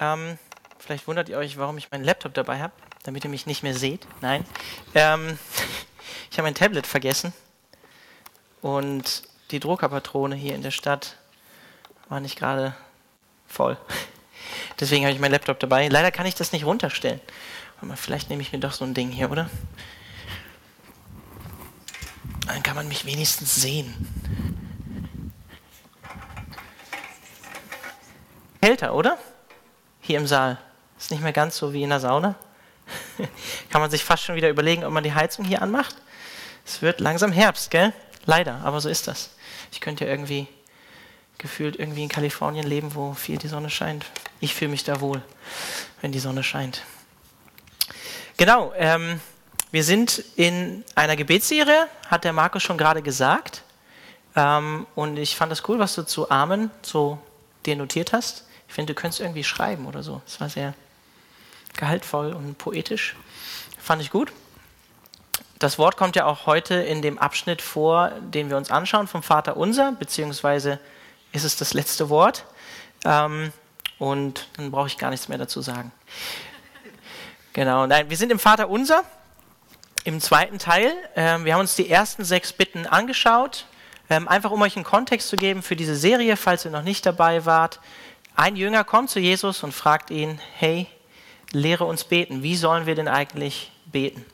Ähm, vielleicht wundert ihr euch, warum ich meinen Laptop dabei habe, damit ihr mich nicht mehr seht. Nein. Ähm, ich habe mein Tablet vergessen und die Druckerpatrone hier in der Stadt war nicht gerade voll. Deswegen habe ich meinen Laptop dabei. Leider kann ich das nicht runterstellen. Aber vielleicht nehme ich mir doch so ein Ding hier, oder? Dann kann man mich wenigstens sehen. Kälter, oder? Hier im Saal. Ist nicht mehr ganz so wie in der Sauna. kann man sich fast schon wieder überlegen, ob man die Heizung hier anmacht. Es wird langsam Herbst, gell? Leider, aber so ist das. Ich könnte ja irgendwie gefühlt irgendwie in Kalifornien leben, wo viel die Sonne scheint. Ich fühle mich da wohl, wenn die Sonne scheint. Genau, ähm, wir sind in einer Gebetsserie, hat der Markus schon gerade gesagt. Ähm, und ich fand das cool, was du zu Amen so dir notiert hast. Finde, du könntest irgendwie schreiben oder so. Es war sehr gehaltvoll und poetisch. Fand ich gut. Das Wort kommt ja auch heute in dem Abschnitt vor, den wir uns anschauen, vom Vater Unser, beziehungsweise ist es das letzte Wort. Ähm, und dann brauche ich gar nichts mehr dazu sagen. Genau, nein, wir sind im Vater Unser, im zweiten Teil. Ähm, wir haben uns die ersten sechs Bitten angeschaut, ähm, einfach um euch einen Kontext zu geben für diese Serie, falls ihr noch nicht dabei wart. Ein Jünger kommt zu Jesus und fragt ihn, hey, lehre uns beten. Wie sollen wir denn eigentlich beten?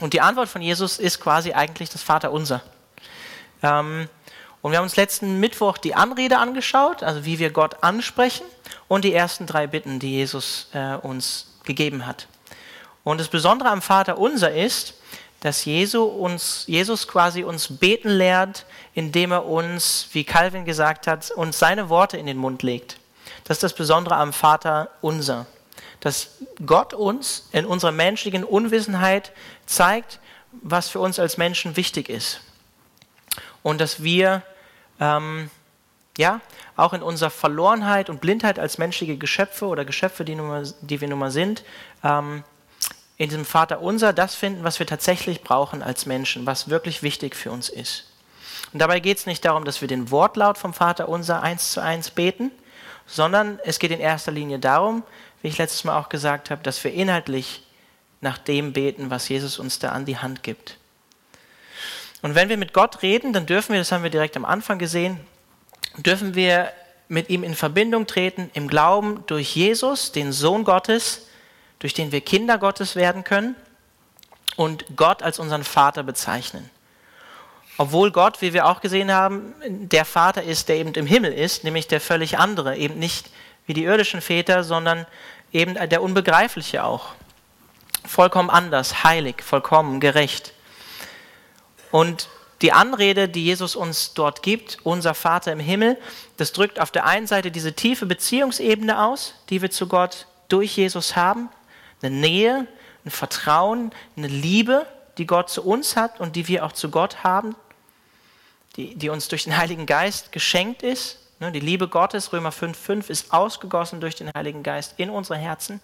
Und die Antwort von Jesus ist quasi eigentlich das Vater Unser. Ähm, und wir haben uns letzten Mittwoch die Anrede angeschaut, also wie wir Gott ansprechen und die ersten drei Bitten, die Jesus äh, uns gegeben hat. Und das Besondere am Vater unser ist, dass Jesu uns, Jesus quasi uns beten lehrt, indem er uns, wie Calvin gesagt hat, uns seine Worte in den Mund legt. Das ist das Besondere am Vater unser. Dass Gott uns in unserer menschlichen Unwissenheit zeigt, was für uns als Menschen wichtig ist. Und dass wir ähm, ja, auch in unserer Verlorenheit und Blindheit als menschliche Geschöpfe oder Geschöpfe, die, mal, die wir nun mal sind, ähm, in diesem Vater unser das finden, was wir tatsächlich brauchen als Menschen, was wirklich wichtig für uns ist. Und dabei geht es nicht darum, dass wir den Wortlaut vom Vater unser eins zu eins beten, sondern es geht in erster Linie darum, wie ich letztes Mal auch gesagt habe, dass wir inhaltlich nach dem beten, was Jesus uns da an die Hand gibt. Und wenn wir mit Gott reden, dann dürfen wir, das haben wir direkt am Anfang gesehen, dürfen wir mit ihm in Verbindung treten im Glauben durch Jesus, den Sohn Gottes, durch den wir Kinder Gottes werden können und Gott als unseren Vater bezeichnen. Obwohl Gott, wie wir auch gesehen haben, der Vater ist, der eben im Himmel ist, nämlich der völlig andere, eben nicht wie die irdischen Väter, sondern eben der Unbegreifliche auch. Vollkommen anders, heilig, vollkommen, gerecht. Und die Anrede, die Jesus uns dort gibt, unser Vater im Himmel, das drückt auf der einen Seite diese tiefe Beziehungsebene aus, die wir zu Gott durch Jesus haben, eine Nähe, ein Vertrauen, eine Liebe, die Gott zu uns hat und die wir auch zu Gott haben, die, die uns durch den Heiligen Geist geschenkt ist. Ne, die Liebe Gottes, Römer 5,5, ist ausgegossen durch den Heiligen Geist in unsere Herzen.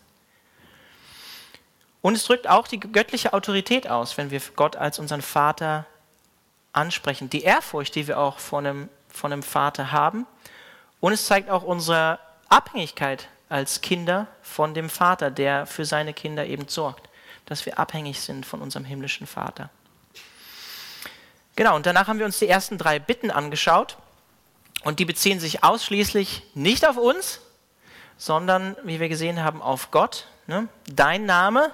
Und es drückt auch die göttliche Autorität aus, wenn wir Gott als unseren Vater ansprechen. Die Ehrfurcht, die wir auch von einem, von einem Vater haben. Und es zeigt auch unsere Abhängigkeit als Kinder von dem Vater, der für seine Kinder eben sorgt, dass wir abhängig sind von unserem himmlischen Vater. Genau, und danach haben wir uns die ersten drei Bitten angeschaut und die beziehen sich ausschließlich nicht auf uns, sondern, wie wir gesehen haben, auf Gott. Ne? Dein Name,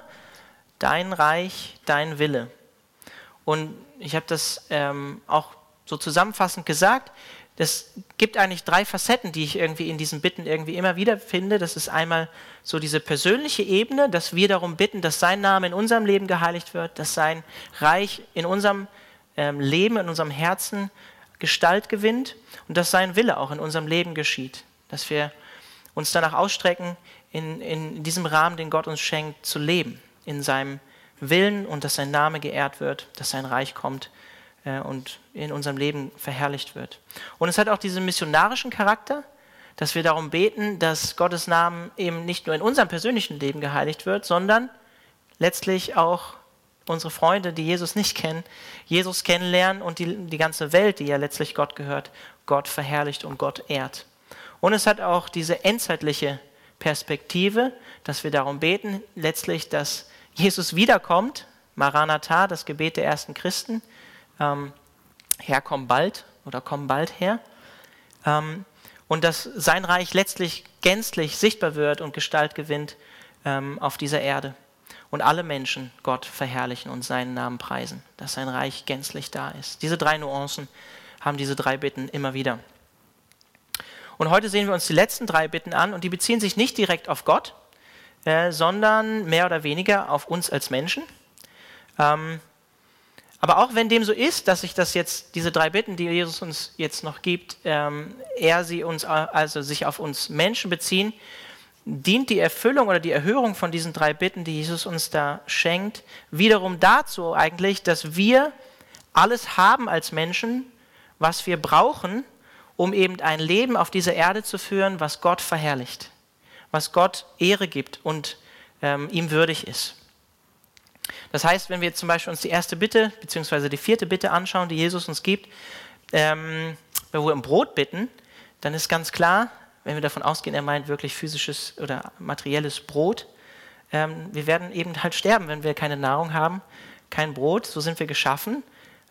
dein Reich, dein Wille. Und ich habe das ähm, auch so zusammenfassend gesagt, das gibt eigentlich drei Facetten, die ich irgendwie in diesen Bitten irgendwie immer wieder finde. Das ist einmal so diese persönliche Ebene, dass wir darum bitten, dass sein Name in unserem Leben geheiligt wird, dass sein Reich in unserem ähm, Leben, in unserem Herzen Gestalt gewinnt und dass sein Wille auch in unserem Leben geschieht. Dass wir uns danach ausstrecken, in, in diesem Rahmen, den Gott uns schenkt, zu leben, in seinem Willen und dass sein Name geehrt wird, dass sein Reich kommt äh, und in unserem Leben verherrlicht wird. Und es hat auch diesen missionarischen Charakter, dass wir darum beten, dass Gottes Namen eben nicht nur in unserem persönlichen Leben geheiligt wird, sondern letztlich auch unsere Freunde, die Jesus nicht kennen, Jesus kennenlernen und die, die ganze Welt, die ja letztlich Gott gehört, Gott verherrlicht und Gott ehrt. Und es hat auch diese endzeitliche Perspektive, dass wir darum beten, letztlich, dass Jesus wiederkommt, Maranatha, das Gebet der ersten Christen, ähm, Herr, komm bald oder komm bald her. Ähm, und dass sein Reich letztlich gänzlich sichtbar wird und Gestalt gewinnt ähm, auf dieser Erde. Und alle Menschen Gott verherrlichen und seinen Namen preisen, dass sein Reich gänzlich da ist. Diese drei Nuancen haben diese drei Bitten immer wieder. Und heute sehen wir uns die letzten drei Bitten an und die beziehen sich nicht direkt auf Gott, äh, sondern mehr oder weniger auf uns als Menschen. Ähm, aber auch wenn dem so ist, dass sich das jetzt, diese drei Bitten, die Jesus uns jetzt noch gibt, ähm, er sie uns, also sich auf uns Menschen beziehen, dient die Erfüllung oder die Erhörung von diesen drei Bitten, die Jesus uns da schenkt, wiederum dazu eigentlich, dass wir alles haben als Menschen, was wir brauchen, um eben ein Leben auf dieser Erde zu führen, was Gott verherrlicht, was Gott Ehre gibt und ähm, ihm würdig ist. Das heißt, wenn wir jetzt zum Beispiel uns die erste Bitte bzw. die vierte Bitte anschauen, die Jesus uns gibt, ähm, wo wir um Brot bitten, dann ist ganz klar, wenn wir davon ausgehen, er meint wirklich physisches oder materielles Brot, ähm, wir werden eben halt sterben, wenn wir keine Nahrung haben, kein Brot, so sind wir geschaffen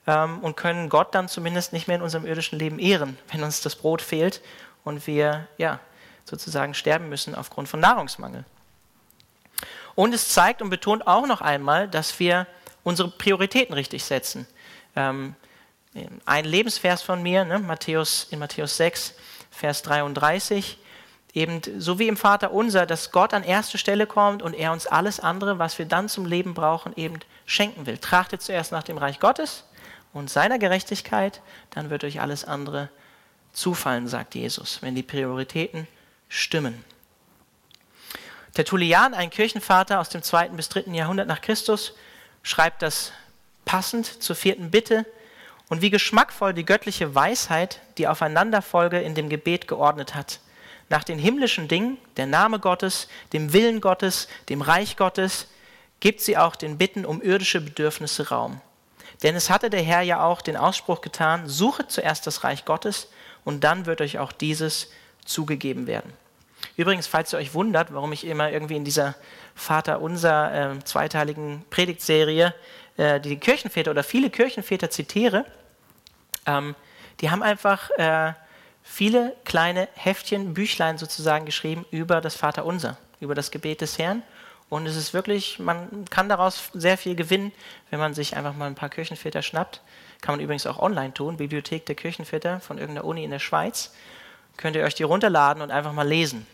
ähm, und können Gott dann zumindest nicht mehr in unserem irdischen Leben ehren, wenn uns das Brot fehlt und wir ja sozusagen sterben müssen aufgrund von Nahrungsmangel. Und es zeigt und betont auch noch einmal, dass wir unsere Prioritäten richtig setzen. Ähm, ein Lebensvers von mir, ne, Matthäus, in Matthäus 6, Vers 33, eben so wie im Vater unser, dass Gott an erste Stelle kommt und er uns alles andere, was wir dann zum Leben brauchen, eben schenken will. Trachtet zuerst nach dem Reich Gottes und seiner Gerechtigkeit, dann wird euch alles andere zufallen, sagt Jesus, wenn die Prioritäten stimmen. Tertullian, ein Kirchenvater aus dem zweiten bis dritten Jahrhundert nach Christus, schreibt das passend zur vierten Bitte und wie geschmackvoll die göttliche Weisheit die Aufeinanderfolge in dem Gebet geordnet hat. Nach den himmlischen Dingen, der Name Gottes, dem Willen Gottes, dem Reich Gottes, gibt sie auch den Bitten um irdische Bedürfnisse Raum. Denn es hatte der Herr ja auch den Ausspruch getan, suchet zuerst das Reich Gottes und dann wird euch auch dieses zugegeben werden. Übrigens, falls ihr euch wundert, warum ich immer irgendwie in dieser Vater unser äh, zweiteiligen Predigtserie äh, die Kirchenväter oder viele Kirchenväter zitiere, ähm, die haben einfach äh, viele kleine Heftchen, Büchlein sozusagen geschrieben über das Vater unser, über das Gebet des Herrn. Und es ist wirklich, man kann daraus sehr viel gewinnen, wenn man sich einfach mal ein paar Kirchenväter schnappt. Kann man übrigens auch online tun, Bibliothek der Kirchenväter von irgendeiner Uni in der Schweiz. Könnt ihr euch die runterladen und einfach mal lesen.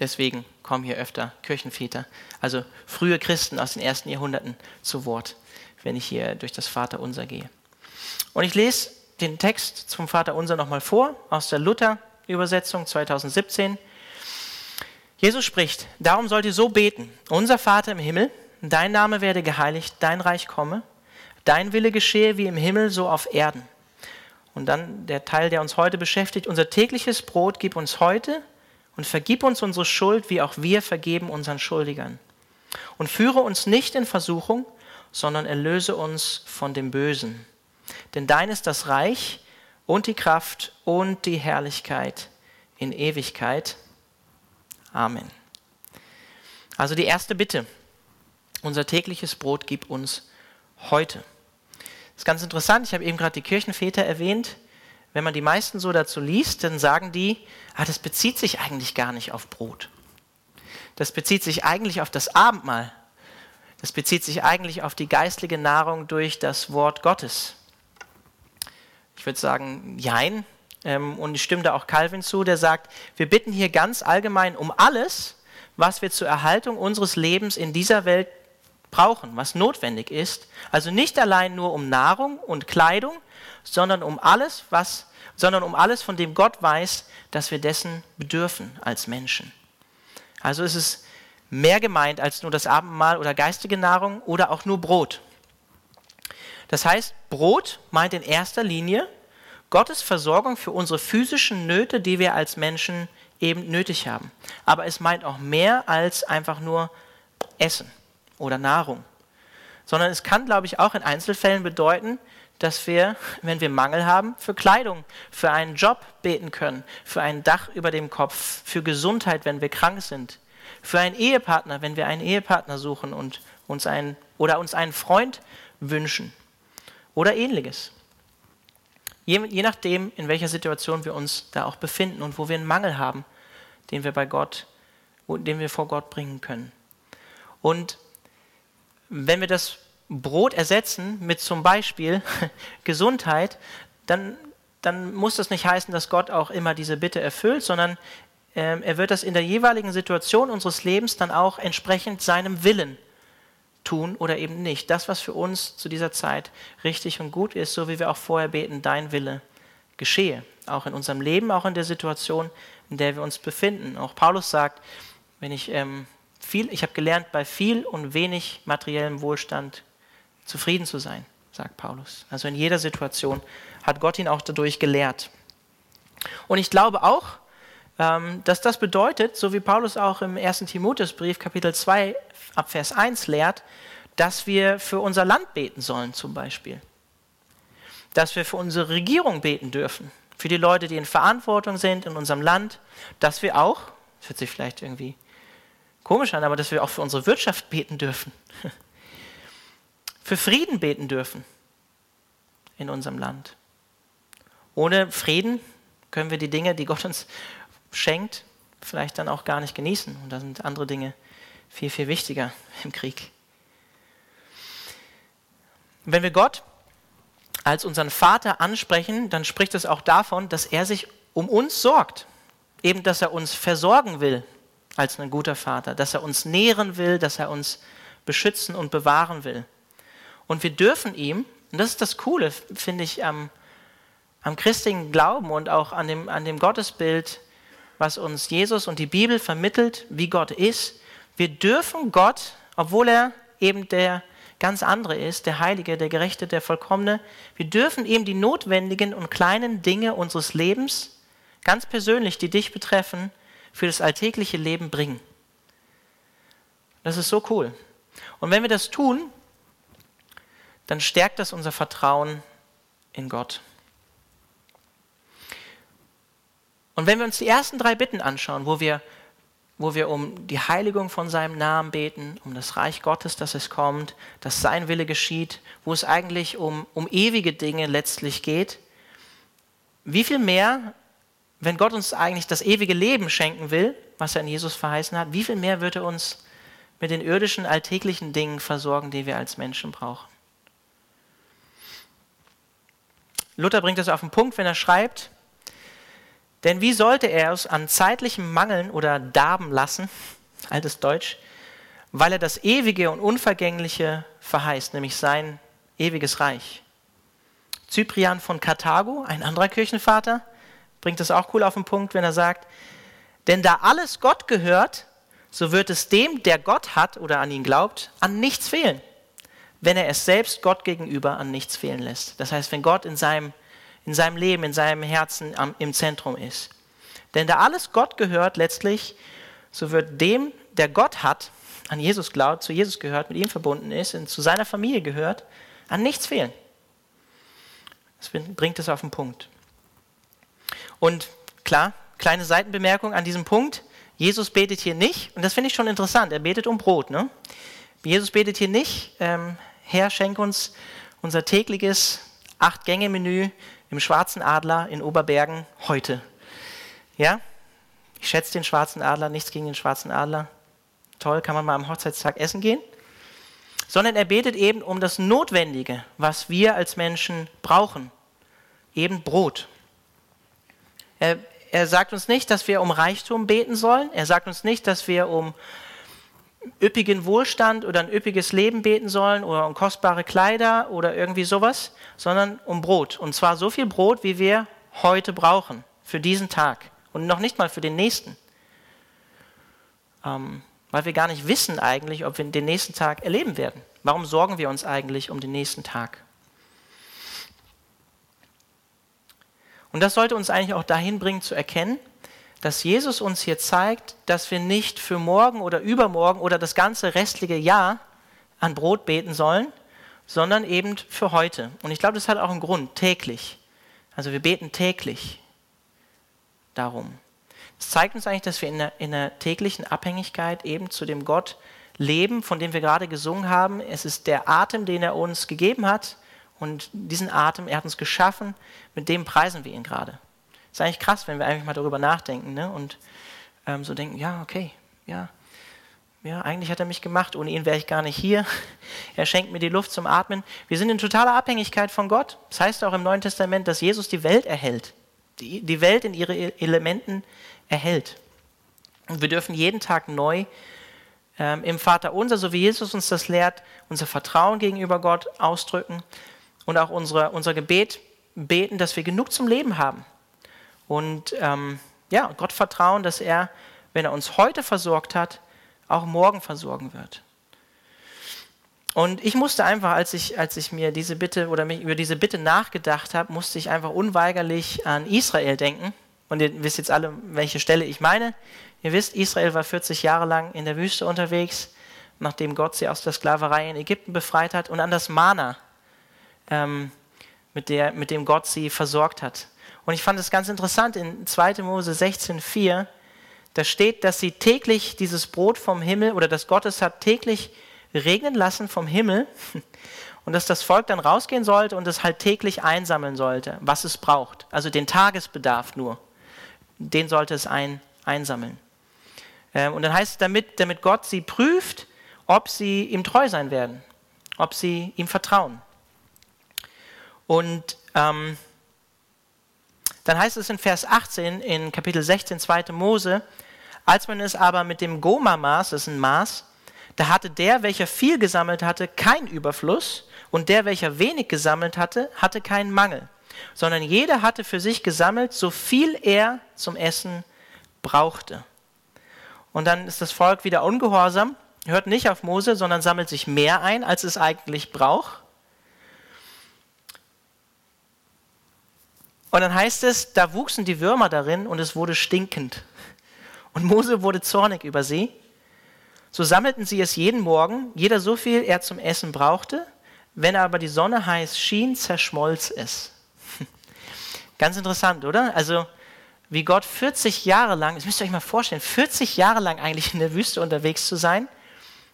Deswegen kommen hier öfter Kirchenväter, also frühe Christen aus den ersten Jahrhunderten zu Wort, wenn ich hier durch das Vaterunser gehe. Und ich lese den Text zum Vaterunser nochmal vor, aus der Luther-Übersetzung 2017. Jesus spricht, darum sollt ihr so beten, unser Vater im Himmel, dein Name werde geheiligt, dein Reich komme, dein Wille geschehe wie im Himmel, so auf Erden. Und dann der Teil, der uns heute beschäftigt, unser tägliches Brot gib uns heute und vergib uns unsere Schuld, wie auch wir vergeben unseren Schuldigern. Und führe uns nicht in Versuchung, sondern erlöse uns von dem Bösen. Denn dein ist das Reich und die Kraft und die Herrlichkeit in Ewigkeit. Amen. Also die erste Bitte. Unser tägliches Brot gib uns heute. Das ist ganz interessant. Ich habe eben gerade die Kirchenväter erwähnt wenn man die meisten so dazu liest, dann sagen die, ah, das bezieht sich eigentlich gar nicht auf Brot. Das bezieht sich eigentlich auf das Abendmahl. Das bezieht sich eigentlich auf die geistliche Nahrung durch das Wort Gottes. Ich würde sagen, jein. Ähm, und ich stimme da auch Calvin zu, der sagt, wir bitten hier ganz allgemein um alles, was wir zur Erhaltung unseres Lebens in dieser Welt brauchen, was notwendig ist. Also nicht allein nur um Nahrung und Kleidung, sondern um alles, was, sondern um alles, von dem Gott weiß, dass wir dessen bedürfen als Menschen. Also ist es mehr gemeint als nur das Abendmahl oder geistige Nahrung oder auch nur Brot. Das heißt, Brot meint in erster Linie Gottes Versorgung für unsere physischen Nöte, die wir als Menschen eben nötig haben. Aber es meint auch mehr als einfach nur Essen oder Nahrung. Sondern es kann, glaube ich, auch in Einzelfällen bedeuten, dass wir, wenn wir Mangel haben, für Kleidung, für einen Job beten können, für ein Dach über dem Kopf, für Gesundheit, wenn wir krank sind, für einen Ehepartner, wenn wir einen Ehepartner suchen und uns einen oder uns einen Freund wünschen oder ähnliches. Je, je nachdem, in welcher Situation wir uns da auch befinden und wo wir einen Mangel haben, den wir bei Gott, den wir vor Gott bringen können. Und wenn wir das Brot ersetzen mit zum Beispiel Gesundheit, dann, dann muss das nicht heißen, dass Gott auch immer diese Bitte erfüllt, sondern äh, er wird das in der jeweiligen Situation unseres Lebens dann auch entsprechend seinem Willen tun oder eben nicht. Das, was für uns zu dieser Zeit richtig und gut ist, so wie wir auch vorher beten, dein Wille geschehe. Auch in unserem Leben, auch in der Situation, in der wir uns befinden. Auch Paulus sagt, wenn ich ähm, viel, ich habe gelernt, bei viel und wenig materiellem Wohlstand zufrieden zu sein, sagt Paulus. Also in jeder Situation hat Gott ihn auch dadurch gelehrt. Und ich glaube auch, ähm, dass das bedeutet, so wie Paulus auch im 1. Timotheusbrief Kapitel 2 ab Vers 1 lehrt, dass wir für unser Land beten sollen zum Beispiel. Dass wir für unsere Regierung beten dürfen, für die Leute, die in Verantwortung sind in unserem Land, dass wir auch, das hört sich vielleicht irgendwie komisch an, aber dass wir auch für unsere Wirtschaft beten dürfen. Für Frieden beten dürfen in unserem Land. Ohne Frieden können wir die Dinge, die Gott uns schenkt, vielleicht dann auch gar nicht genießen. Und da sind andere Dinge viel, viel wichtiger im Krieg. Wenn wir Gott als unseren Vater ansprechen, dann spricht es auch davon, dass er sich um uns sorgt. Eben, dass er uns versorgen will als ein guter Vater, dass er uns nähren will, dass er uns beschützen und bewahren will. Und wir dürfen ihm, und das ist das Coole, finde ich, am, am christlichen Glauben und auch an dem, an dem Gottesbild, was uns Jesus und die Bibel vermittelt, wie Gott ist. Wir dürfen Gott, obwohl er eben der ganz andere ist, der Heilige, der Gerechte, der Vollkommene, wir dürfen ihm die notwendigen und kleinen Dinge unseres Lebens, ganz persönlich, die dich betreffen, für das alltägliche Leben bringen. Das ist so cool. Und wenn wir das tun, dann stärkt das unser Vertrauen in Gott. Und wenn wir uns die ersten drei Bitten anschauen, wo wir, wo wir um die Heiligung von seinem Namen beten, um das Reich Gottes, dass es kommt, dass sein Wille geschieht, wo es eigentlich um, um ewige Dinge letztlich geht, wie viel mehr wenn Gott uns eigentlich das ewige Leben schenken will, was er in Jesus verheißen hat, wie viel mehr wird er uns mit den irdischen, alltäglichen Dingen versorgen, die wir als Menschen brauchen? Luther bringt das auf den Punkt, wenn er schreibt, denn wie sollte er es an zeitlichem Mangeln oder Darben lassen, altes Deutsch, weil er das Ewige und Unvergängliche verheißt, nämlich sein ewiges Reich. Cyprian von Karthago, ein anderer Kirchenvater, bringt es auch cool auf den Punkt, wenn er sagt, denn da alles Gott gehört, so wird es dem, der Gott hat oder an ihn glaubt, an nichts fehlen, wenn er es selbst Gott gegenüber an nichts fehlen lässt. Das heißt, wenn Gott in seinem, in seinem Leben, in seinem Herzen am, im Zentrum ist. Denn da alles Gott gehört letztlich, so wird dem, der Gott hat, an Jesus glaubt, zu Jesus gehört, mit ihm verbunden ist und zu seiner Familie gehört, an nichts fehlen. Das bringt es auf den Punkt. Und klar, kleine Seitenbemerkung an diesem Punkt. Jesus betet hier nicht, und das finde ich schon interessant, er betet um Brot. Ne? Jesus betet hier nicht, ähm, Herr, schenk uns unser tägliches Acht-Gänge-Menü im Schwarzen Adler in Oberbergen heute. Ja? Ich schätze den Schwarzen Adler, nichts gegen den Schwarzen Adler. Toll, kann man mal am Hochzeitstag essen gehen. Sondern er betet eben um das Notwendige, was wir als Menschen brauchen. Eben Brot. Er, er sagt uns nicht, dass wir um Reichtum beten sollen. Er sagt uns nicht, dass wir um üppigen Wohlstand oder ein üppiges Leben beten sollen oder um kostbare Kleider oder irgendwie sowas, sondern um Brot. Und zwar so viel Brot, wie wir heute brauchen für diesen Tag und noch nicht mal für den nächsten. Ähm, weil wir gar nicht wissen eigentlich, ob wir den nächsten Tag erleben werden. Warum sorgen wir uns eigentlich um den nächsten Tag? Und das sollte uns eigentlich auch dahin bringen zu erkennen, dass Jesus uns hier zeigt, dass wir nicht für morgen oder übermorgen oder das ganze restliche Jahr an Brot beten sollen, sondern eben für heute. Und ich glaube, das hat auch einen Grund, täglich. Also wir beten täglich darum. Das zeigt uns eigentlich, dass wir in der, in der täglichen Abhängigkeit eben zu dem Gott leben, von dem wir gerade gesungen haben. Es ist der Atem, den er uns gegeben hat. Und diesen Atem, er hat uns geschaffen, mit dem preisen wir ihn gerade. Ist eigentlich krass, wenn wir eigentlich mal darüber nachdenken ne? und ähm, so denken, ja, okay, ja, ja, eigentlich hat er mich gemacht, ohne ihn wäre ich gar nicht hier. Er schenkt mir die Luft zum Atmen. Wir sind in totaler Abhängigkeit von Gott. Das heißt auch im Neuen Testament, dass Jesus die Welt erhält, die, die Welt in ihre e-, Elementen erhält. Und wir dürfen jeden Tag neu ähm, im Vater unser, so wie Jesus uns das lehrt, unser Vertrauen gegenüber Gott ausdrücken und auch unsere, unser Gebet beten, dass wir genug zum Leben haben. Und ähm, ja, Gott vertrauen, dass er, wenn er uns heute versorgt hat, auch morgen versorgen wird. Und ich musste einfach, als ich, als ich mir diese Bitte oder mich über diese Bitte nachgedacht habe, musste ich einfach unweigerlich an Israel denken. Und ihr wisst jetzt alle, welche Stelle ich meine. Ihr wisst, Israel war 40 Jahre lang in der Wüste unterwegs, nachdem Gott sie aus der Sklaverei in Ägypten befreit hat, und an das Mana, ähm, mit, der, mit dem Gott sie versorgt hat. Und ich fand es ganz interessant, in 2. Mose 16,4, da steht, dass sie täglich dieses Brot vom Himmel oder dass Gott es hat täglich regnen lassen vom Himmel und dass das Volk dann rausgehen sollte und es halt täglich einsammeln sollte, was es braucht. Also den Tagesbedarf nur. Den sollte es ein, einsammeln. Ähm, und dann heißt es, damit, damit Gott sie prüft, ob sie ihm treu sein werden, ob sie ihm vertrauen. Und ähm, dann heißt es in Vers 18 in Kapitel 16, 2. Mose, als man es aber mit dem Goma-Maß, das ist ein Maß, da hatte der, welcher viel gesammelt hatte, keinen Überfluss und der, welcher wenig gesammelt hatte, hatte keinen Mangel, sondern jeder hatte für sich gesammelt, so viel er zum Essen brauchte. Und dann ist das Volk wieder ungehorsam, hört nicht auf Mose, sondern sammelt sich mehr ein, als es eigentlich braucht. Und dann heißt es, da wuchsen die Würmer darin und es wurde stinkend. Und Mose wurde zornig über sie. So sammelten sie es jeden Morgen, jeder so viel er zum Essen brauchte. Wenn aber die Sonne heiß schien, zerschmolz es. Ganz interessant, oder? Also, wie Gott 40 Jahre lang, das müsst ihr euch mal vorstellen, 40 Jahre lang eigentlich in der Wüste unterwegs zu sein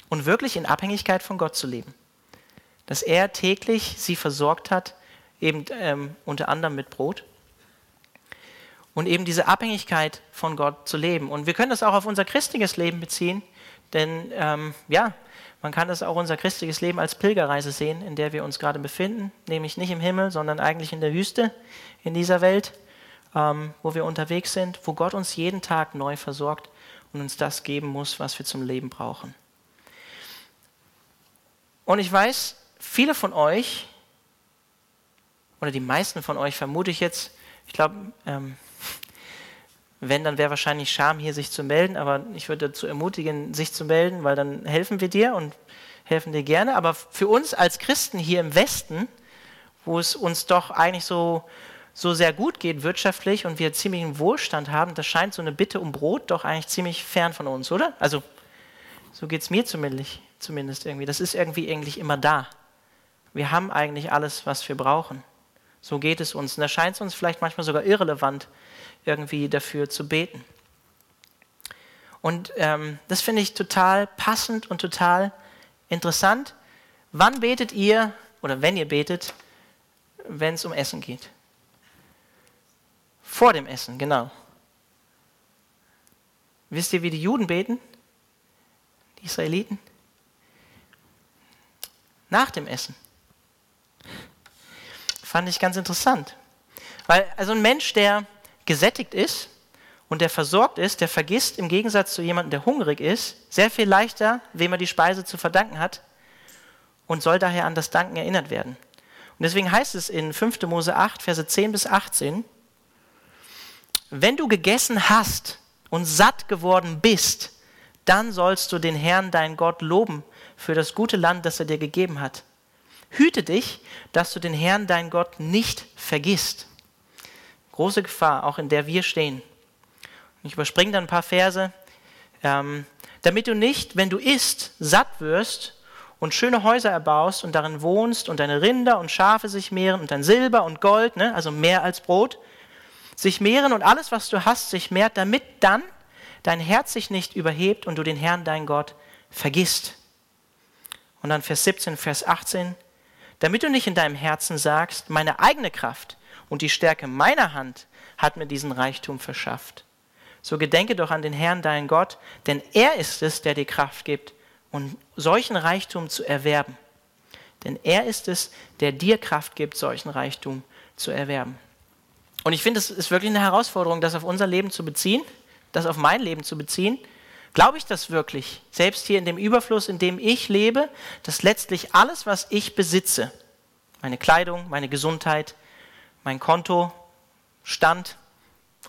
und wirklich in Abhängigkeit von Gott zu leben. Dass er täglich sie versorgt hat eben ähm, unter anderem mit Brot. Und eben diese Abhängigkeit von Gott zu leben. Und wir können das auch auf unser christliches Leben beziehen, denn ähm, ja, man kann das auch unser christliches Leben als Pilgerreise sehen, in der wir uns gerade befinden, nämlich nicht im Himmel, sondern eigentlich in der Wüste, in dieser Welt, ähm, wo wir unterwegs sind, wo Gott uns jeden Tag neu versorgt und uns das geben muss, was wir zum Leben brauchen. Und ich weiß, viele von euch oder die meisten von euch vermute ich jetzt, ich glaube, ähm, wenn, dann wäre wahrscheinlich Scham, hier sich zu melden, aber ich würde dazu ermutigen, sich zu melden, weil dann helfen wir dir und helfen dir gerne. Aber für uns als Christen hier im Westen, wo es uns doch eigentlich so, so sehr gut geht wirtschaftlich und wir ziemlichen Wohlstand haben, das scheint so eine Bitte um Brot doch eigentlich ziemlich fern von uns, oder? Also so geht es mir zumindest, zumindest irgendwie. Das ist irgendwie eigentlich immer da. Wir haben eigentlich alles, was wir brauchen. So geht es uns. Und da scheint es uns vielleicht manchmal sogar irrelevant, irgendwie dafür zu beten. Und ähm, das finde ich total passend und total interessant. Wann betet ihr, oder wenn ihr betet, wenn es um Essen geht? Vor dem Essen, genau. Wisst ihr, wie die Juden beten? Die Israeliten? Nach dem Essen. Fand ich ganz interessant. Weil also ein Mensch, der gesättigt ist und der versorgt ist, der vergisst im Gegensatz zu jemandem, der hungrig ist, sehr viel leichter, wem er die Speise zu verdanken hat und soll daher an das Danken erinnert werden. Und deswegen heißt es in 5. Mose 8, Verse 10 bis 18, wenn du gegessen hast und satt geworden bist, dann sollst du den Herrn, dein Gott, loben für das gute Land, das er dir gegeben hat. Hüte dich, dass du den Herrn, dein Gott, nicht vergisst. Große Gefahr, auch in der wir stehen. Ich überspringe dann ein paar Verse. Ähm, damit du nicht, wenn du isst, satt wirst und schöne Häuser erbaust und darin wohnst und deine Rinder und Schafe sich mehren und dein Silber und Gold, ne, also mehr als Brot, sich mehren und alles, was du hast, sich mehrt, damit dann dein Herz sich nicht überhebt und du den Herrn, dein Gott, vergisst. Und dann Vers 17, Vers 18, damit du nicht in deinem Herzen sagst, meine eigene Kraft und die Stärke meiner Hand hat mir diesen Reichtum verschafft. So gedenke doch an den Herrn, deinen Gott, denn er ist es, der dir Kraft gibt, um solchen Reichtum zu erwerben. Denn er ist es, der dir Kraft gibt, solchen Reichtum zu erwerben. Und ich finde, es ist wirklich eine Herausforderung, das auf unser Leben zu beziehen, das auf mein Leben zu beziehen. Glaube ich das wirklich? Selbst hier in dem Überfluss, in dem ich lebe, dass letztlich alles, was ich besitze, meine Kleidung, meine Gesundheit, mein Konto, Stand,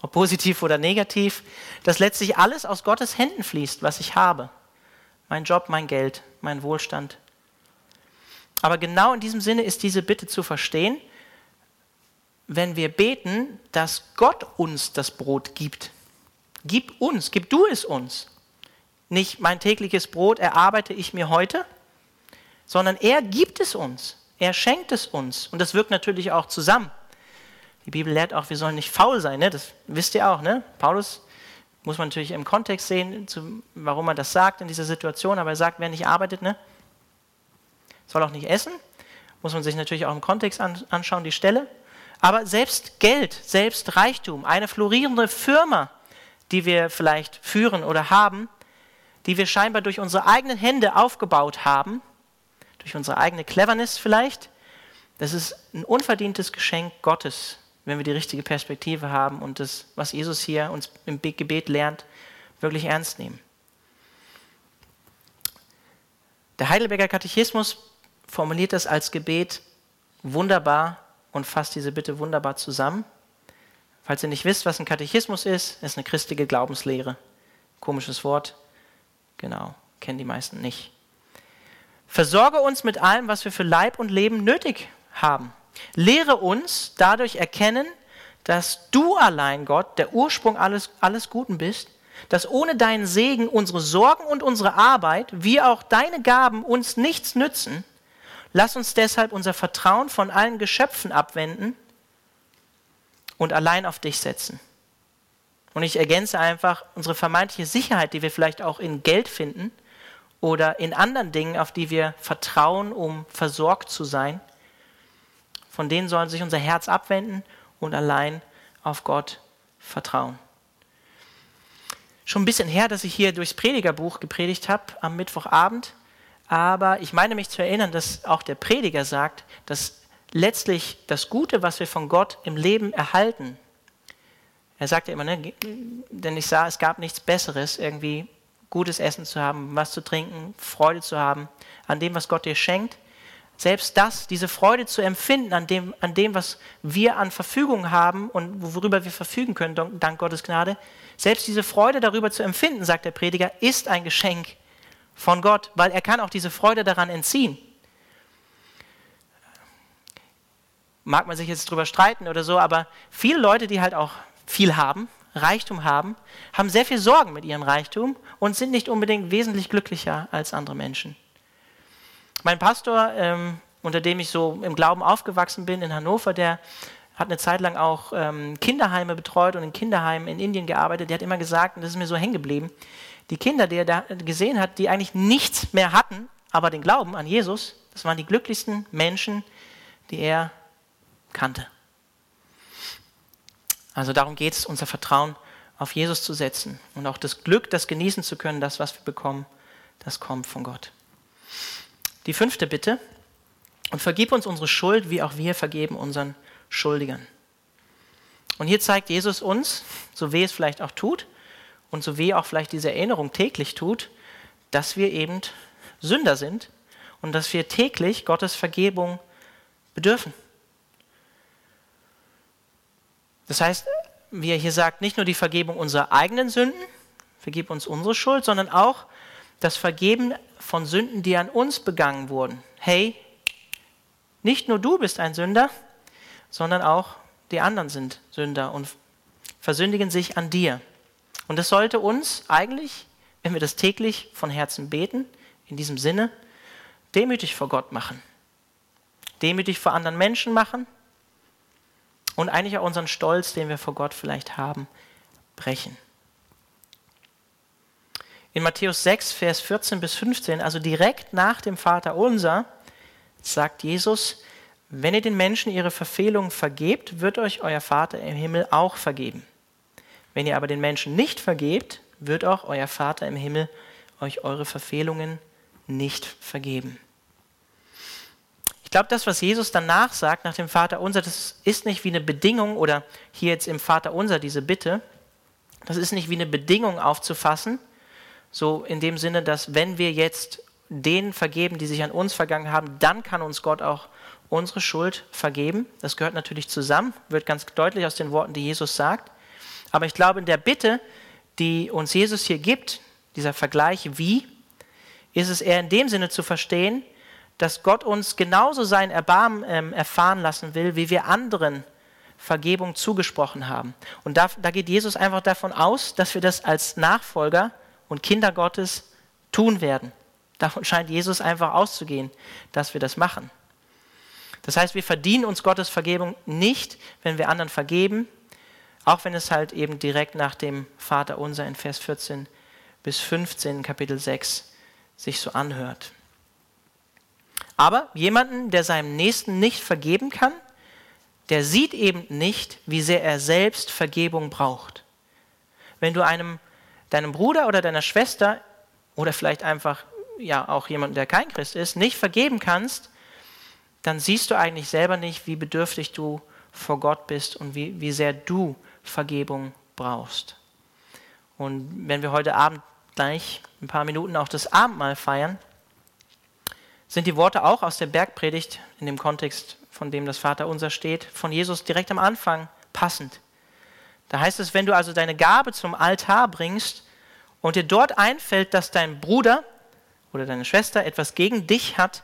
ob positiv oder negativ, dass letztlich alles aus Gottes Händen fließt, was ich habe. Mein Job, mein Geld, mein Wohlstand. Aber genau in diesem Sinne ist diese Bitte zu verstehen, wenn wir beten, dass Gott uns das Brot gibt. Gib uns, gib du es uns. Nicht mein tägliches Brot erarbeite ich mir heute, sondern er gibt es uns. Er schenkt es uns. Und das wirkt natürlich auch zusammen. Die Bibel lehrt auch, wir sollen nicht faul sein. Ne? Das wisst ihr auch. Ne? Paulus muss man natürlich im Kontext sehen, zu, warum er das sagt in dieser Situation. Aber er sagt, wer nicht arbeitet, ne? soll auch nicht essen. Muss man sich natürlich auch im Kontext an, anschauen, die Stelle. Aber selbst Geld, selbst Reichtum, eine florierende Firma, die wir vielleicht führen oder haben, die wir scheinbar durch unsere eigenen Hände aufgebaut haben, durch unsere eigene Cleverness vielleicht, das ist ein unverdientes Geschenk Gottes, wenn wir die richtige Perspektive haben und das, was Jesus hier uns im Gebet lernt, wirklich ernst nehmen. Der Heidelberger Katechismus formuliert das als Gebet wunderbar und fasst diese Bitte wunderbar zusammen. Falls ihr nicht wisst, was ein Katechismus ist, ist eine christliche Glaubenslehre. Komisches Wort. Genau, kennen die meisten nicht. Versorge uns mit allem, was wir für Leib und Leben nötig haben. Lehre uns dadurch erkennen, dass du allein, Gott, der Ursprung alles, alles Guten bist, dass ohne deinen Segen unsere Sorgen und unsere Arbeit, wie auch deine Gaben uns nichts nützen. Lass uns deshalb unser Vertrauen von allen Geschöpfen abwenden und allein auf dich setzen. Und ich ergänze einfach unsere vermeintliche Sicherheit, die wir vielleicht auch in Geld finden oder in anderen Dingen, auf die wir vertrauen, um versorgt zu sein. Von denen soll sich unser Herz abwenden und allein auf Gott vertrauen. Schon ein bisschen her, dass ich hier durchs Predigerbuch gepredigt habe am Mittwochabend, aber ich meine mich zu erinnern, dass auch der Prediger sagt, dass letztlich das Gute, was wir von Gott im Leben erhalten, er sagt ja immer, ne, denn ich sah, es gab nichts Besseres, irgendwie gutes Essen zu haben, was zu trinken, Freude zu haben an dem, was Gott dir schenkt. Selbst das, diese Freude zu empfinden an dem, an dem, was wir an Verfügung haben und worüber wir verfügen können, dank Gottes Gnade, selbst diese Freude darüber zu empfinden, sagt der Prediger, ist ein Geschenk von Gott, weil er kann auch diese Freude daran entziehen. Mag man sich jetzt drüber streiten oder so, aber viele Leute, die halt auch viel haben, Reichtum haben, haben sehr viel Sorgen mit ihrem Reichtum und sind nicht unbedingt wesentlich glücklicher als andere Menschen. Mein Pastor, ähm, unter dem ich so im Glauben aufgewachsen bin in Hannover, der hat eine Zeit lang auch ähm, Kinderheime betreut und in Kinderheimen in Indien gearbeitet. Der hat immer gesagt, und das ist mir so hängen geblieben, die Kinder, die er da gesehen hat, die eigentlich nichts mehr hatten, aber den Glauben an Jesus, das waren die glücklichsten Menschen, die er kannte. Also darum geht es, unser Vertrauen auf Jesus zu setzen und auch das Glück, das genießen zu können, das, was wir bekommen, das kommt von Gott. Die fünfte Bitte, und vergib uns unsere Schuld, wie auch wir vergeben unseren Schuldigern. Und hier zeigt Jesus uns, so weh es vielleicht auch tut und so weh auch vielleicht diese Erinnerung täglich tut, dass wir eben Sünder sind und dass wir täglich Gottes Vergebung bedürfen. Das heißt, wie er hier sagt, nicht nur die Vergebung unserer eigenen Sünden, vergib uns unsere Schuld, sondern auch das Vergeben von Sünden, die an uns begangen wurden. Hey, nicht nur du bist ein Sünder, sondern auch die anderen sind Sünder und versündigen sich an dir. Und das sollte uns eigentlich, wenn wir das täglich von Herzen beten, in diesem Sinne, demütig vor Gott machen, demütig vor anderen Menschen machen und eigentlich auch unseren Stolz, den wir vor Gott vielleicht haben, brechen. In Matthäus 6, Vers 14 bis 15, also direkt nach dem Vater unser, sagt Jesus, wenn ihr den Menschen ihre Verfehlungen vergebt, wird euch euer Vater im Himmel auch vergeben. Wenn ihr aber den Menschen nicht vergebt, wird auch euer Vater im Himmel euch eure Verfehlungen nicht vergeben. Ich glaube, das, was Jesus danach sagt, nach dem Vater unser, das ist nicht wie eine Bedingung oder hier jetzt im Vater unser diese Bitte, das ist nicht wie eine Bedingung aufzufassen, so in dem Sinne, dass wenn wir jetzt denen vergeben, die sich an uns vergangen haben, dann kann uns Gott auch unsere Schuld vergeben. Das gehört natürlich zusammen, wird ganz deutlich aus den Worten, die Jesus sagt. Aber ich glaube, in der Bitte, die uns Jesus hier gibt, dieser Vergleich wie, ist es eher in dem Sinne zu verstehen, dass Gott uns genauso sein Erbarmen ähm, erfahren lassen will, wie wir anderen Vergebung zugesprochen haben. Und da, da geht Jesus einfach davon aus, dass wir das als Nachfolger und Kinder Gottes tun werden. Davon scheint Jesus einfach auszugehen, dass wir das machen. Das heißt, wir verdienen uns Gottes Vergebung nicht, wenn wir anderen vergeben, auch wenn es halt eben direkt nach dem Vater unser in Vers 14 bis 15 Kapitel 6 sich so anhört. Aber jemanden, der seinem Nächsten nicht vergeben kann, der sieht eben nicht, wie sehr er selbst Vergebung braucht. Wenn du einem deinem Bruder oder deiner Schwester oder vielleicht einfach ja auch jemanden, der kein Christ ist, nicht vergeben kannst, dann siehst du eigentlich selber nicht, wie bedürftig du vor Gott bist und wie, wie sehr du Vergebung brauchst. Und wenn wir heute Abend gleich ein paar Minuten auch das Abendmahl feiern, sind die Worte auch aus der Bergpredigt in dem Kontext, von dem das Vaterunser steht, von Jesus direkt am Anfang passend. Da heißt es, wenn du also deine Gabe zum Altar bringst und dir dort einfällt, dass dein Bruder oder deine Schwester etwas gegen dich hat,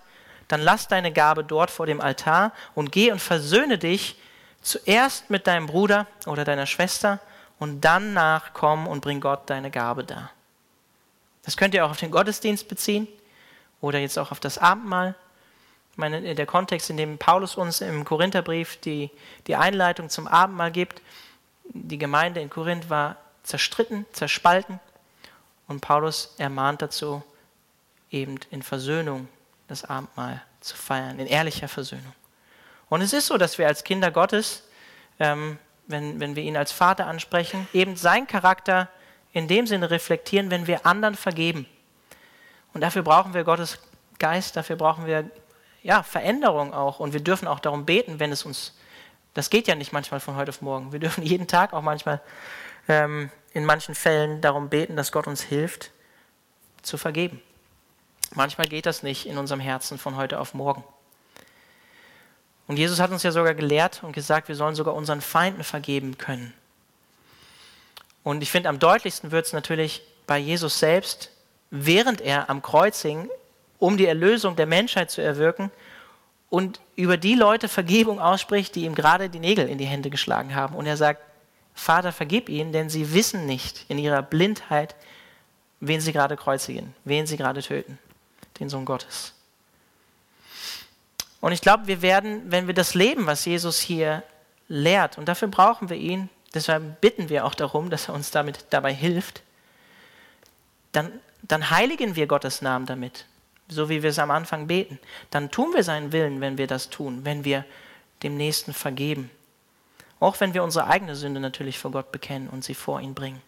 dann lass deine Gabe dort vor dem Altar und geh und versöhne dich zuerst mit deinem Bruder oder deiner Schwester und dann nachkommen und bring Gott deine Gabe dar. Das könnt ihr auch auf den Gottesdienst beziehen oder jetzt auch auf das Abendmahl. Ich meine, der Kontext, in dem Paulus uns im Korintherbrief die, die Einleitung zum Abendmahl gibt, die Gemeinde in Korinth war zerstritten, zerspalten und Paulus ermahnt dazu, eben in Versöhnung das Abendmahl zu feiern, in ehrlicher Versöhnung. Und es ist so, dass wir als Kinder Gottes, ähm, wenn, wenn wir ihn als Vater ansprechen, eben seinen Charakter in dem Sinne reflektieren, wenn wir anderen vergeben. Und dafür brauchen wir Gottes Geist, dafür brauchen wir ja, Veränderung auch. Und wir dürfen auch darum beten, wenn es uns, das geht ja nicht manchmal von heute auf morgen. Wir dürfen jeden Tag auch manchmal ähm, in manchen Fällen darum beten, dass Gott uns hilft, zu vergeben. Manchmal geht das nicht in unserem Herzen von heute auf morgen. Und Jesus hat uns ja sogar gelehrt und gesagt, wir sollen sogar unseren Feinden vergeben können. Und ich finde, am deutlichsten wird es natürlich bei Jesus selbst, während er am Kreuz hing, um die Erlösung der Menschheit zu erwirken und über die Leute Vergebung ausspricht, die ihm gerade die Nägel in die Hände geschlagen haben. Und er sagt, Vater, vergib ihnen, denn sie wissen nicht in ihrer Blindheit, wen sie gerade kreuzigen, wen sie gerade töten, den Sohn Gottes. Und ich glaube, wir werden, wenn wir das leben, was Jesus hier lehrt, und dafür brauchen wir ihn, deshalb bitten wir auch darum, dass er uns damit dabei hilft, dann, dann heiligen wir Gottes Namen damit, so wie wir es am Anfang beten. Dann tun wir seinen Willen, wenn wir das tun, wenn wir dem Nächsten vergeben. Auch wenn wir unsere eigene Sünde natürlich vor Gott bekennen und sie vor ihn bringen.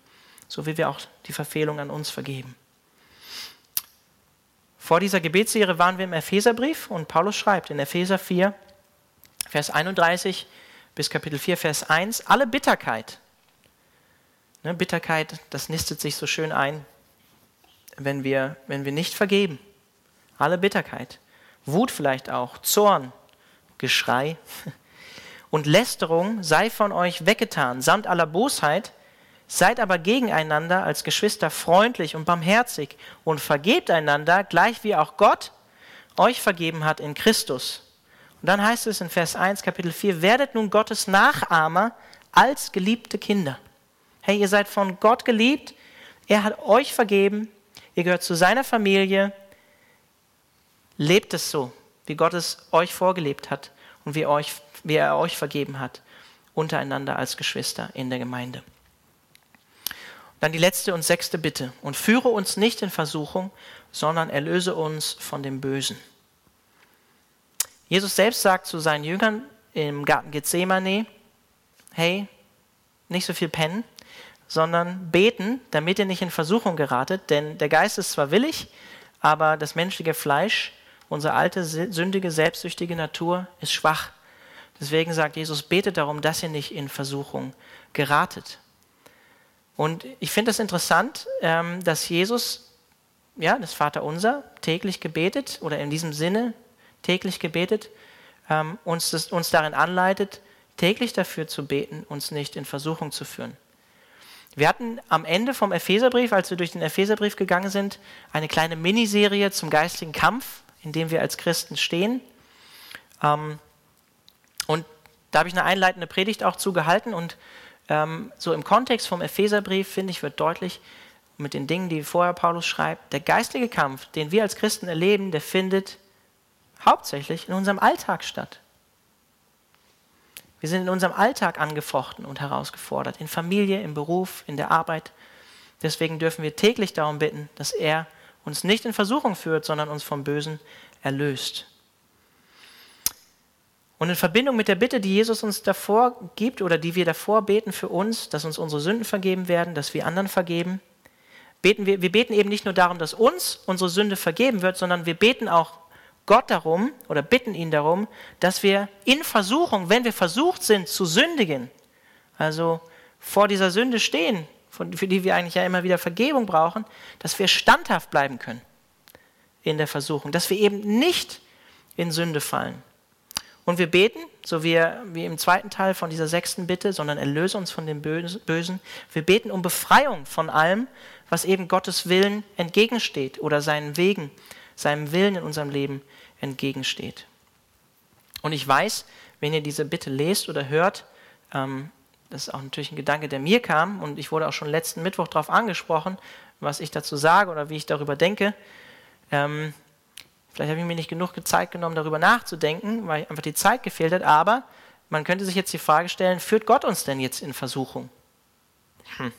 So wie wir auch die Verfehlung an uns vergeben. Vor dieser Gebetsserie waren wir im Epheserbrief und Paulus schreibt in Epheser 4, Vers 31 bis Kapitel 4, Vers 1, alle Bitterkeit. Ne, Bitterkeit, das nistet sich so schön ein, wenn wir, wenn wir nicht vergeben. Alle Bitterkeit. Wut vielleicht auch, Zorn, Geschrei, und Lästerung sei von euch weggetan, samt aller Bosheit, seid aber gegeneinander als Geschwister freundlich und barmherzig und vergebt einander, gleich wie auch Gott euch vergeben hat in Christus. Und dann heißt es in Vers 1, Kapitel 4, werdet nun Gottes Nachahmer als geliebte Kinder. Hey, ihr seid von Gott geliebt, er hat euch vergeben, ihr gehört zu seiner Familie, Lebt es so, wie Gott es euch vorgelebt hat und wie, euch, wie er euch vergeben hat, untereinander als Geschwister in der Gemeinde. Dann die letzte und sechste Bitte. Und führe uns nicht in Versuchung, sondern erlöse uns von dem Bösen. Jesus selbst sagt zu seinen Jüngern im Garten Gethsemane, hey, nicht so viel pennen, sondern beten, damit ihr nicht in Versuchung geratet, denn der Geist ist zwar willig, aber das menschliche Fleisch, unsere alte, sündige, selbstsüchtige Natur ist schwach. Deswegen sagt Jesus, betet darum, dass ihr nicht in Versuchung geratet. Und ich finde es das interessant, ähm, dass Jesus, ja, das Vaterunser, täglich gebetet oder in diesem Sinne täglich gebetet, ähm, uns, das, uns darin anleitet, täglich dafür zu beten, uns nicht in Versuchung zu führen. Wir hatten am Ende vom Epheserbrief, als wir durch den Epheserbrief gegangen sind, eine kleine Miniserie zum geistigen Kampf, in dem wir als Christen stehen. Ähm, und da habe ich eine einleitende Predigt auch zugehalten und ähm, so im Kontext vom Epheserbrief, finde ich, wird deutlich, mit den Dingen, die vorher Paulus schreibt, der geistige Kampf, den wir als Christen erleben, der findet hauptsächlich in unserem Alltag statt. Wir sind in unserem Alltag angefochten und herausgefordert, in Familie, im Beruf, in der Arbeit. Deswegen dürfen wir täglich darum bitten, dass er uns nicht in Versuchung führt, sondern uns vom Bösen erlöst. Und in Verbindung mit der Bitte, die Jesus uns davor gibt oder die wir davor beten für uns, dass uns unsere Sünden vergeben werden, dass wir anderen vergeben, beten wir, wir beten eben nicht nur darum, dass uns unsere Sünde vergeben wird, sondern wir beten auch Gott darum oder bitten ihn darum, dass wir in Versuchung, wenn wir versucht sind zu sündigen, also vor dieser Sünde stehen, für die wir eigentlich ja immer wieder Vergebung brauchen, dass wir standhaft bleiben können in der Versuchung, dass wir eben nicht in Sünde fallen. Und wir beten, so wie, wie im zweiten Teil von dieser sechsten Bitte, sondern erlöse uns von dem Bösen. Wir beten um Befreiung von allem, was eben Gottes Willen entgegensteht oder seinen Wegen, seinem Willen in unserem Leben entgegensteht. Und ich weiß, wenn ihr diese Bitte lest oder hört, ähm, das ist auch natürlich ein Gedanke, der mir kam und ich wurde auch schon letzten Mittwoch darauf angesprochen, was ich dazu sage oder wie ich darüber denke. Ähm, Vielleicht habe ich mir nicht genug Zeit genommen, darüber nachzudenken, weil einfach die Zeit gefehlt hat. Aber man könnte sich jetzt die Frage stellen, führt Gott uns denn jetzt in Versuchung? Hm.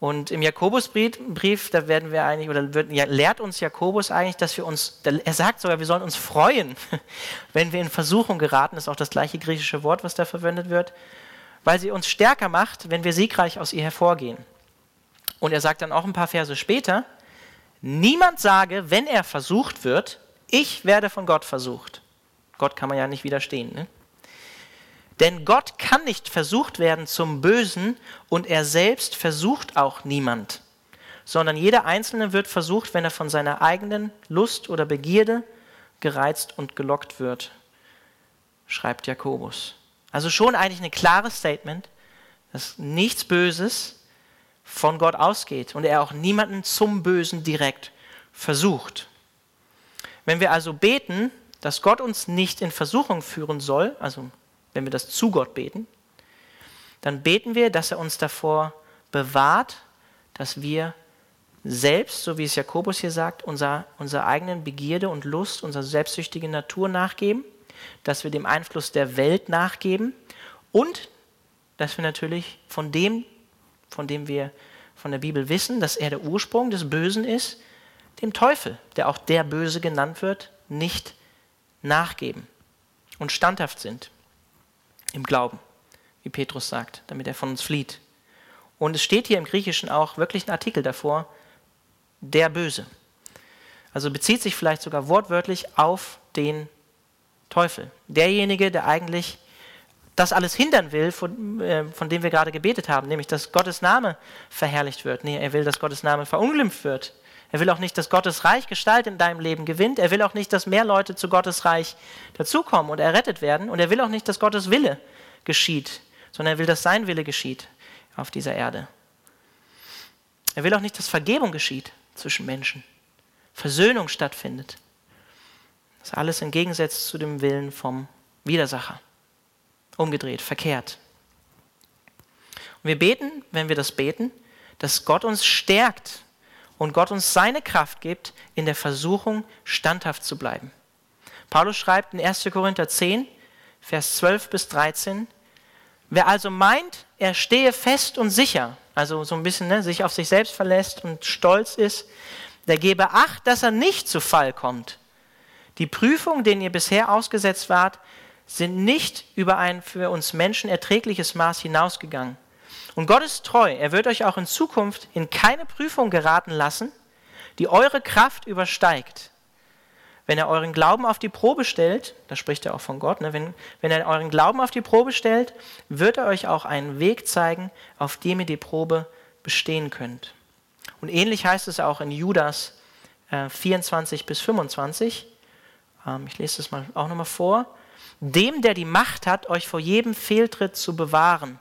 Und im Jakobusbrief, da werden wir eigentlich, oder wird, ja, lehrt uns Jakobus eigentlich, dass wir uns, er sagt sogar, wir sollen uns freuen, wenn wir in Versuchung geraten, ist auch das gleiche griechische Wort, was da verwendet wird, weil sie uns stärker macht, wenn wir siegreich aus ihr hervorgehen. Und er sagt dann auch ein paar Verse später, niemand sage, wenn er versucht wird, ich werde von Gott versucht. Gott kann man ja nicht widerstehen. Ne? Denn Gott kann nicht versucht werden zum Bösen und er selbst versucht auch niemand, sondern jeder Einzelne wird versucht, wenn er von seiner eigenen Lust oder Begierde gereizt und gelockt wird, schreibt Jakobus. Also schon eigentlich ein klares Statement, dass nichts Böses von Gott ausgeht und er auch niemanden zum Bösen direkt versucht. Wenn wir also beten, dass Gott uns nicht in Versuchung führen soll, also wenn wir das zu Gott beten, dann beten wir, dass er uns davor bewahrt, dass wir selbst, so wie es Jakobus hier sagt, unser, unserer eigenen Begierde und Lust, unserer selbstsüchtigen Natur nachgeben, dass wir dem Einfluss der Welt nachgeben und dass wir natürlich von dem von dem wir von der Bibel wissen, dass er der Ursprung des Bösen ist, dem Teufel, der auch der Böse genannt wird, nicht nachgeben und standhaft sind im Glauben, wie Petrus sagt, damit er von uns flieht. Und es steht hier im Griechischen auch wirklich ein Artikel davor, der Böse. Also bezieht sich vielleicht sogar wortwörtlich auf den Teufel. Derjenige, der eigentlich das alles hindern will, von, äh, von dem wir gerade gebetet haben, nämlich dass Gottes Name verherrlicht wird. Nee, er will, dass Gottes Name verunglimpft wird. Er will auch nicht, dass Gottes Reich Gestalt in deinem Leben gewinnt. Er will auch nicht, dass mehr Leute zu Gottes Reich dazukommen und errettet werden. Und er will auch nicht, dass Gottes Wille geschieht, sondern er will, dass sein Wille geschieht auf dieser Erde. Er will auch nicht, dass Vergebung geschieht zwischen Menschen, Versöhnung stattfindet. Das ist alles im Gegensatz zu dem Willen vom Widersacher umgedreht, verkehrt. Und wir beten, wenn wir das beten, dass Gott uns stärkt und Gott uns seine Kraft gibt, in der Versuchung standhaft zu bleiben. Paulus schreibt in 1. Korinther 10, Vers 12 bis 13, wer also meint, er stehe fest und sicher, also so ein bisschen ne, sich auf sich selbst verlässt und stolz ist, der gebe Acht, dass er nicht zu Fall kommt. Die Prüfungen, denen ihr bisher ausgesetzt wart, sind nicht über ein für uns Menschen erträgliches Maß hinausgegangen. Und Gott ist treu. Er wird euch auch in Zukunft in keine Prüfung geraten lassen, die eure Kraft übersteigt. Wenn er euren Glauben auf die Probe stellt, da spricht er auch von Gott, ne, wenn, wenn er euren Glauben auf die Probe stellt, wird er euch auch einen Weg zeigen, auf dem ihr die Probe bestehen könnt. Und ähnlich heißt es auch in Judas äh, 24 bis 25. Ähm, ich lese das mal auch nochmal vor. Dem, der die Macht hat, euch vor jedem Fehltritt zu bewahren.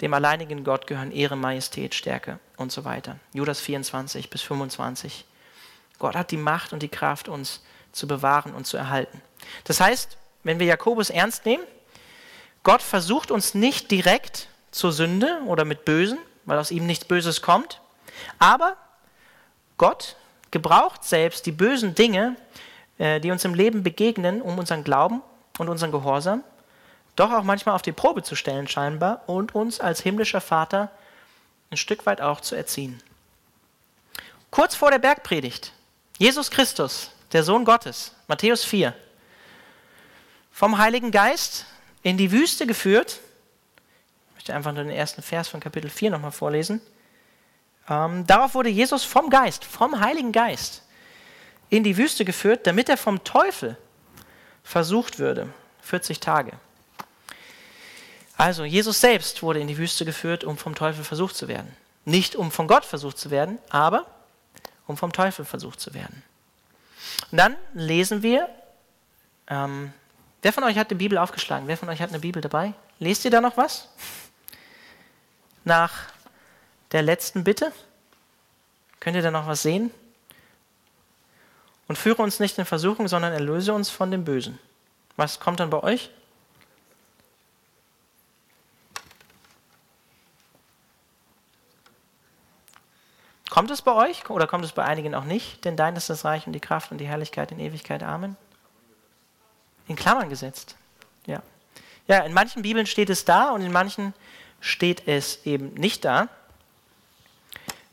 Dem alleinigen Gott gehören Ehre, Majestät, Stärke und so weiter. Judas 24 bis 25. Gott hat die Macht und die Kraft, uns zu bewahren und zu erhalten. Das heißt, wenn wir Jakobus ernst nehmen, Gott versucht uns nicht direkt zur Sünde oder mit Bösen, weil aus ihm nichts Böses kommt, aber Gott gebraucht selbst die bösen Dinge, äh, die uns im Leben begegnen, um unseren Glauben und unseren Gehorsam doch auch manchmal auf die Probe zu stellen scheinbar und uns als himmlischer Vater ein Stück weit auch zu erziehen. Kurz vor der Bergpredigt, Jesus Christus, der Sohn Gottes, Matthäus 4, vom Heiligen Geist in die Wüste geführt. Ich möchte einfach nur den ersten Vers von Kapitel 4 nochmal vorlesen. Ähm, darauf wurde Jesus vom Geist, vom Heiligen Geist, in die Wüste geführt, damit er vom Teufel versucht würde. 40 Tage. Also Jesus selbst wurde in die Wüste geführt, um vom Teufel versucht zu werden. Nicht um von Gott versucht zu werden, aber um vom Teufel versucht zu werden. Und dann lesen wir, ähm, wer von euch hat die Bibel aufgeschlagen? Wer von euch hat eine Bibel dabei? Lest ihr da noch was? Nach der letzten Bitte? Könnt ihr da noch was sehen? Und führe uns nicht in Versuchung, sondern erlöse uns von dem Bösen. Was kommt dann bei euch? Kommt es bei euch oder kommt es bei einigen auch nicht? Denn dein ist das Reich und die Kraft und die Herrlichkeit in Ewigkeit. Amen. In Klammern gesetzt. Ja. Ja, in manchen Bibeln steht es da und in manchen steht es eben nicht da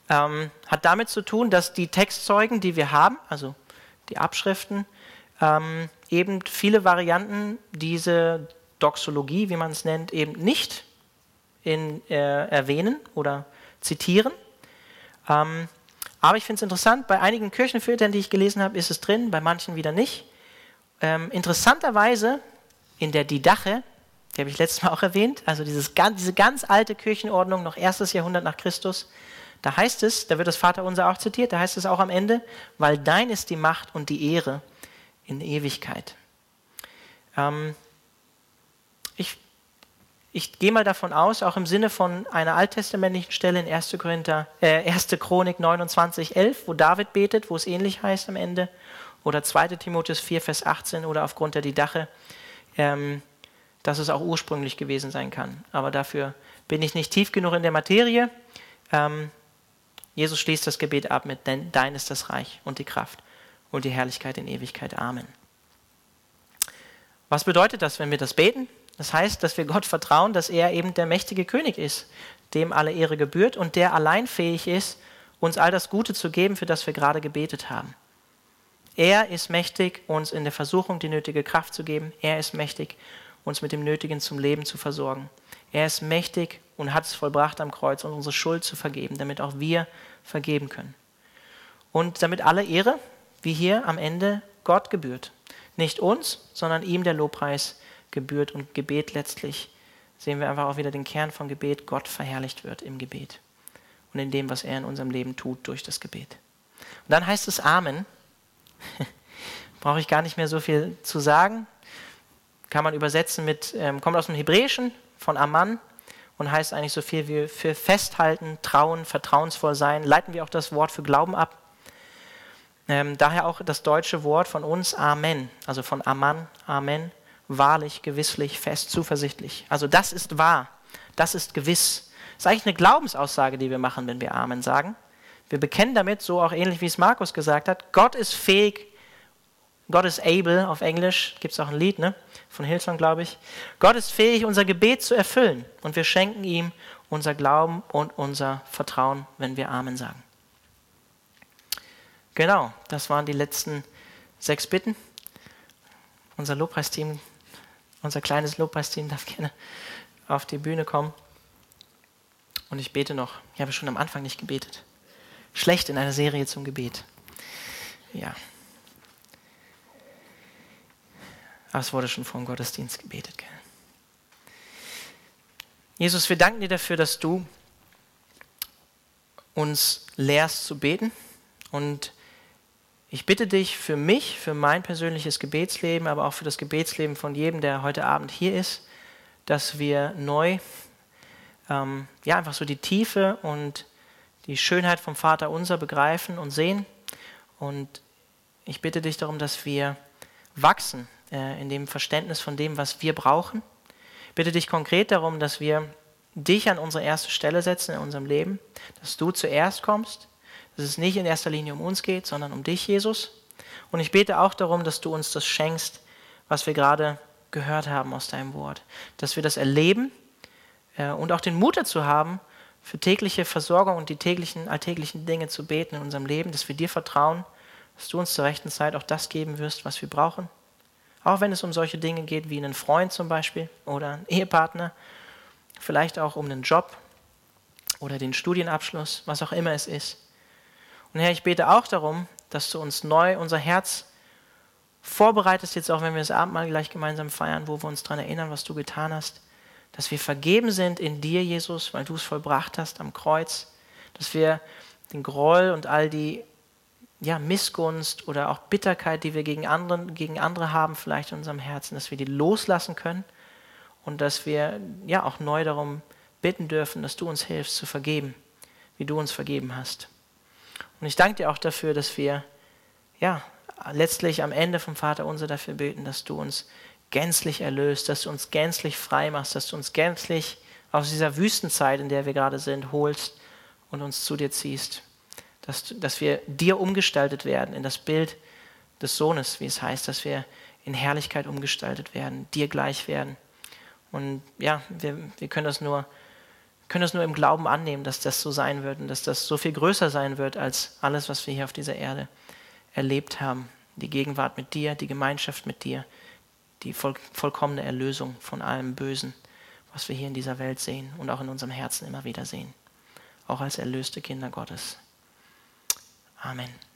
ähm, hat damit zu tun, dass die Textzeugen, die wir haben, also die Abschriften, ähm, eben viele Varianten diese Doxologie, wie man es nennt, eben nicht in, äh, erwähnen oder zitieren. Ähm, aber ich finde es interessant, bei einigen Kirchenvätern, die ich gelesen habe, ist es drin, bei manchen wieder nicht. Ähm, interessanterweise in der Didache, die habe ich letztes Mal auch erwähnt, also dieses, diese ganz alte Kirchenordnung, noch erstes Jahrhundert nach Christus, da heißt es, da wird das Vaterunser auch zitiert, da heißt es auch am Ende, weil dein ist die Macht und die Ehre in Ewigkeit. Ähm, ich gehe mal davon aus, auch im Sinne von einer alttestamentlichen Stelle in 1. Korinther, äh, 1. Chronik 29, 11, wo David betet, wo es ähnlich heißt am Ende, oder 2. Timotheus 4, Vers 18 oder aufgrund der Didache, ähm, dass es auch ursprünglich gewesen sein kann. Aber dafür bin ich nicht tief genug in der Materie. Ähm, Jesus schließt das Gebet ab mit, denn dein ist das Reich und die Kraft und die Herrlichkeit in Ewigkeit. Amen. Was bedeutet das, wenn wir das beten? Das heißt, dass wir Gott vertrauen, dass er eben der mächtige König ist, dem alle Ehre gebührt und der allein fähig ist, uns all das Gute zu geben, für das wir gerade gebetet haben. Er ist mächtig, uns in der Versuchung die nötige Kraft zu geben. Er ist mächtig, uns mit dem Nötigen zum Leben zu versorgen. Er ist mächtig und hat es vollbracht am Kreuz, um unsere Schuld zu vergeben, damit auch wir vergeben können. Und damit alle Ehre, wie hier am Ende, Gott gebührt. Nicht uns, sondern ihm der Lobpreis gebührt und Gebet letztlich sehen wir einfach auch wieder den Kern von Gebet, Gott verherrlicht wird im Gebet und in dem, was er in unserem Leben tut durch das Gebet. Und dann heißt es Amen. Brauche ich gar nicht mehr so viel zu sagen. Kann man übersetzen mit, ähm, kommt aus dem Hebräischen, von Aman und heißt eigentlich so viel wie für festhalten, trauen, vertrauensvoll sein. Leiten wir auch das Wort für Glauben ab. Ähm, daher auch das deutsche Wort von uns Amen, also von Aman, Amen, wahrlich, gewisslich, fest, zuversichtlich. Also das ist wahr, das ist gewiss. Das ist eigentlich eine Glaubensaussage, die wir machen, wenn wir Amen sagen. Wir bekennen damit, so auch ähnlich wie es Markus gesagt hat, Gott ist fähig, Gott ist able auf Englisch, gibt es auch ein Lied ne? von Hillsong, glaube ich. Gott ist fähig, unser Gebet zu erfüllen und wir schenken ihm unser Glauben und unser Vertrauen, wenn wir Amen sagen. Genau, das waren die letzten sechs Bitten. Unser Lobpreisteam, unser kleines Lobpreisteam darf gerne auf die Bühne kommen. Und ich bete noch. Ich habe schon am Anfang nicht gebetet. Schlecht in einer Serie zum Gebet. Ja. Aber es wurde schon vor dem Gottesdienst gebetet. Gell? Jesus, wir danken dir dafür, dass du uns lehrst zu beten. Und ich bitte dich für mich, für mein persönliches Gebetsleben, aber auch für das Gebetsleben von jedem, der heute Abend hier ist, dass wir neu, ähm, ja, einfach so die Tiefe und die Schönheit vom Vater unser begreifen und sehen. Und ich bitte dich darum, dass wir wachsen äh, in dem Verständnis von dem, was wir brauchen. Ich bitte dich konkret darum, dass wir dich an unsere erste Stelle setzen in unserem Leben, dass du zuerst kommst, dass es nicht in erster Linie um uns geht, sondern um dich, Jesus. Und ich bete auch darum, dass du uns das schenkst, was wir gerade gehört haben aus deinem Wort. Dass wir das erleben äh, und auch den Mut dazu haben, für tägliche Versorgung und die täglichen, alltäglichen Dinge zu beten in unserem Leben, dass wir dir vertrauen, dass du uns zur rechten Zeit auch das geben wirst, was wir brauchen. Auch wenn es um solche Dinge geht wie einen Freund zum Beispiel oder einen Ehepartner, vielleicht auch um einen Job oder den Studienabschluss, was auch immer es ist. Und Herr, ich bete auch darum, dass du uns neu unser Herz vorbereitest, jetzt auch wenn wir das Abendmahl gleich gemeinsam feiern, wo wir uns daran erinnern, was du getan hast, dass wir vergeben sind in dir, Jesus, weil du es vollbracht hast am Kreuz, dass wir den Groll und all die ja, Missgunst oder auch Bitterkeit, die wir gegen, anderen, gegen andere haben, vielleicht in unserem Herzen, dass wir die loslassen können. Und dass wir ja auch neu darum bitten dürfen, dass du uns hilfst zu vergeben, wie du uns vergeben hast. Und ich danke dir auch dafür, dass wir ja letztlich am Ende vom Vater unser dafür beten, dass du uns gänzlich erlöst, dass du uns gänzlich frei machst, dass du uns gänzlich aus dieser Wüstenzeit, in der wir gerade sind, holst und uns zu dir ziehst. Dass, dass wir dir umgestaltet werden in das Bild des Sohnes, wie es heißt, dass wir in Herrlichkeit umgestaltet werden, dir gleich werden. Und ja, wir, wir können das nur können das nur im Glauben annehmen, dass das so sein wird und dass das so viel größer sein wird als alles, was wir hier auf dieser Erde erlebt haben. Die Gegenwart mit dir, die Gemeinschaft mit dir, die voll, vollkommene Erlösung von allem Bösen, was wir hier in dieser Welt sehen und auch in unserem Herzen immer wieder sehen. Auch als erlöste Kinder Gottes. Amen.